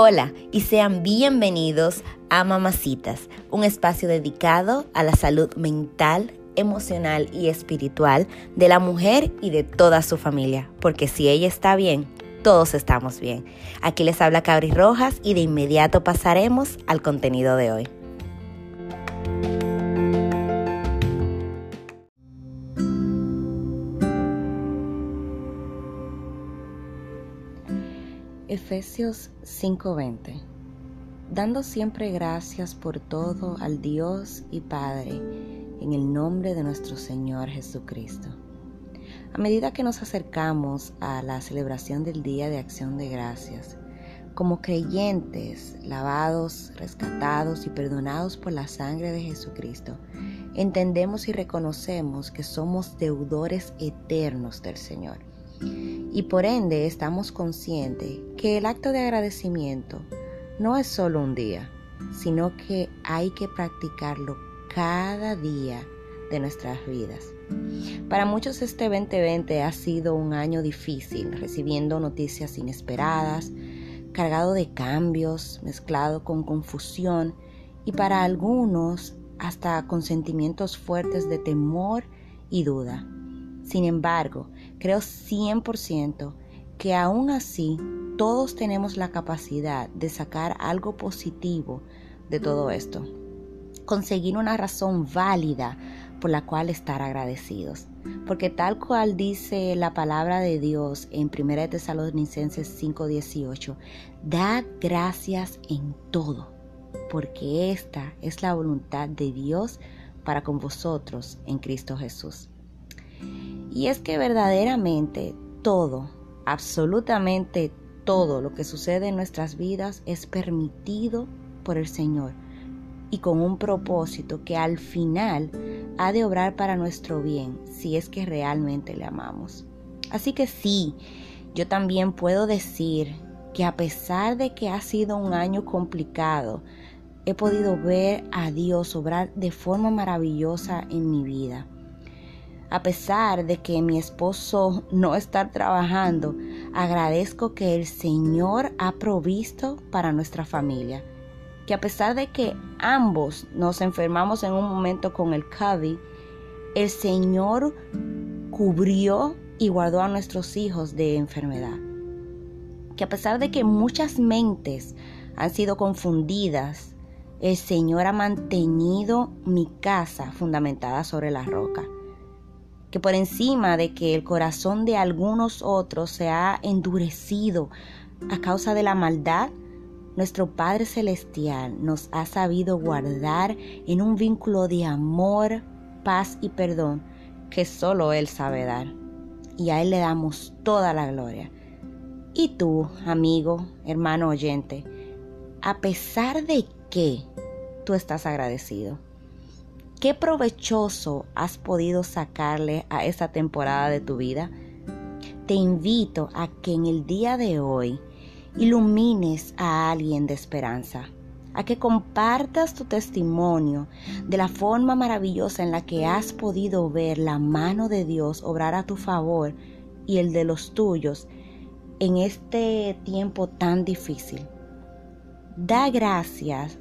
Hola y sean bienvenidos a Mamacitas, un espacio dedicado a la salud mental, emocional y espiritual de la mujer y de toda su familia, porque si ella está bien, todos estamos bien. Aquí les habla Cabri Rojas y de inmediato pasaremos al contenido de hoy. Efesios 5:20 Dando siempre gracias por todo al Dios y Padre en el nombre de nuestro Señor Jesucristo. A medida que nos acercamos a la celebración del Día de Acción de Gracias, como creyentes, lavados, rescatados y perdonados por la sangre de Jesucristo, entendemos y reconocemos que somos deudores eternos del Señor y por ende estamos conscientes que el acto de agradecimiento no es solo un día, sino que hay que practicarlo cada día de nuestras vidas. Para muchos este 2020 ha sido un año difícil, recibiendo noticias inesperadas, cargado de cambios, mezclado con confusión y para algunos hasta con sentimientos fuertes de temor y duda. Sin embargo, creo 100% que aún así todos tenemos la capacidad de sacar algo positivo de todo esto. Conseguir una razón válida por la cual estar agradecidos. Porque tal cual dice la palabra de Dios en 1 Tesalonicenses 5:18, dad gracias en todo, porque esta es la voluntad de Dios para con vosotros en Cristo Jesús. Y es que verdaderamente todo, absolutamente todo lo que sucede en nuestras vidas es permitido por el Señor y con un propósito que al final ha de obrar para nuestro bien si es que realmente le amamos. Así que sí, yo también puedo decir que a pesar de que ha sido un año complicado, he podido ver a Dios obrar de forma maravillosa en mi vida a pesar de que mi esposo no está trabajando, agradezco que el Señor ha provisto para nuestra familia. Que a pesar de que ambos nos enfermamos en un momento con el COVID, el Señor cubrió y guardó a nuestros hijos de enfermedad. Que a pesar de que muchas mentes han sido confundidas, el Señor ha mantenido mi casa fundamentada sobre la roca que por encima de que el corazón de algunos otros se ha endurecido a causa de la maldad, nuestro Padre Celestial nos ha sabido guardar en un vínculo de amor, paz y perdón que solo Él sabe dar. Y a Él le damos toda la gloria. Y tú, amigo, hermano oyente, a pesar de que tú estás agradecido. ¿Qué provechoso has podido sacarle a esta temporada de tu vida? Te invito a que en el día de hoy ilumines a alguien de esperanza, a que compartas tu testimonio de la forma maravillosa en la que has podido ver la mano de Dios obrar a tu favor y el de los tuyos en este tiempo tan difícil. Da gracias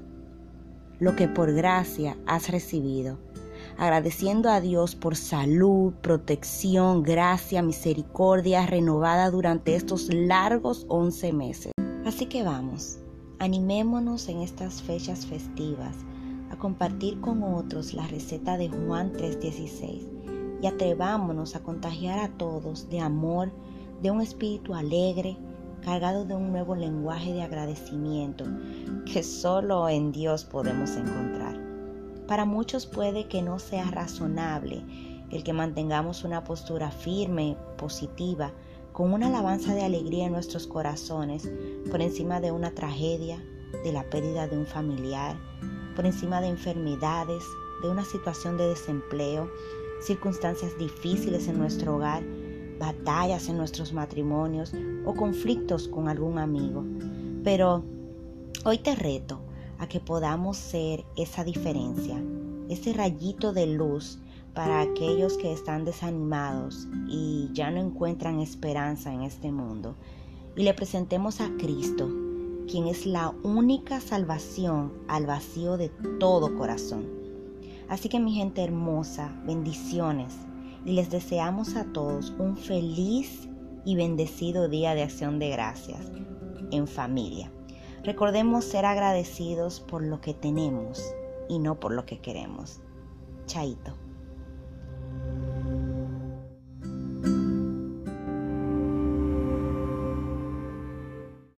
lo que por gracia has recibido, agradeciendo a Dios por salud, protección, gracia, misericordia renovada durante estos largos 11 meses. Así que vamos, animémonos en estas fechas festivas a compartir con otros la receta de Juan 3:16 y atrevámonos a contagiar a todos de amor, de un espíritu alegre, cargado de un nuevo lenguaje de agradecimiento que solo en Dios podemos encontrar. Para muchos puede que no sea razonable el que mantengamos una postura firme, positiva, con una alabanza de alegría en nuestros corazones por encima de una tragedia, de la pérdida de un familiar, por encima de enfermedades, de una situación de desempleo, circunstancias difíciles en nuestro hogar, batallas en nuestros matrimonios o conflictos con algún amigo. Pero hoy te reto a que podamos ser esa diferencia, ese rayito de luz para aquellos que están desanimados y ya no encuentran esperanza en este mundo. Y le presentemos a Cristo, quien es la única salvación al vacío de todo corazón. Así que mi gente hermosa, bendiciones y les deseamos a todos un feliz y bendecido día de acción de gracias en familia. Recordemos ser agradecidos por lo que tenemos y no por lo que queremos. Chaito.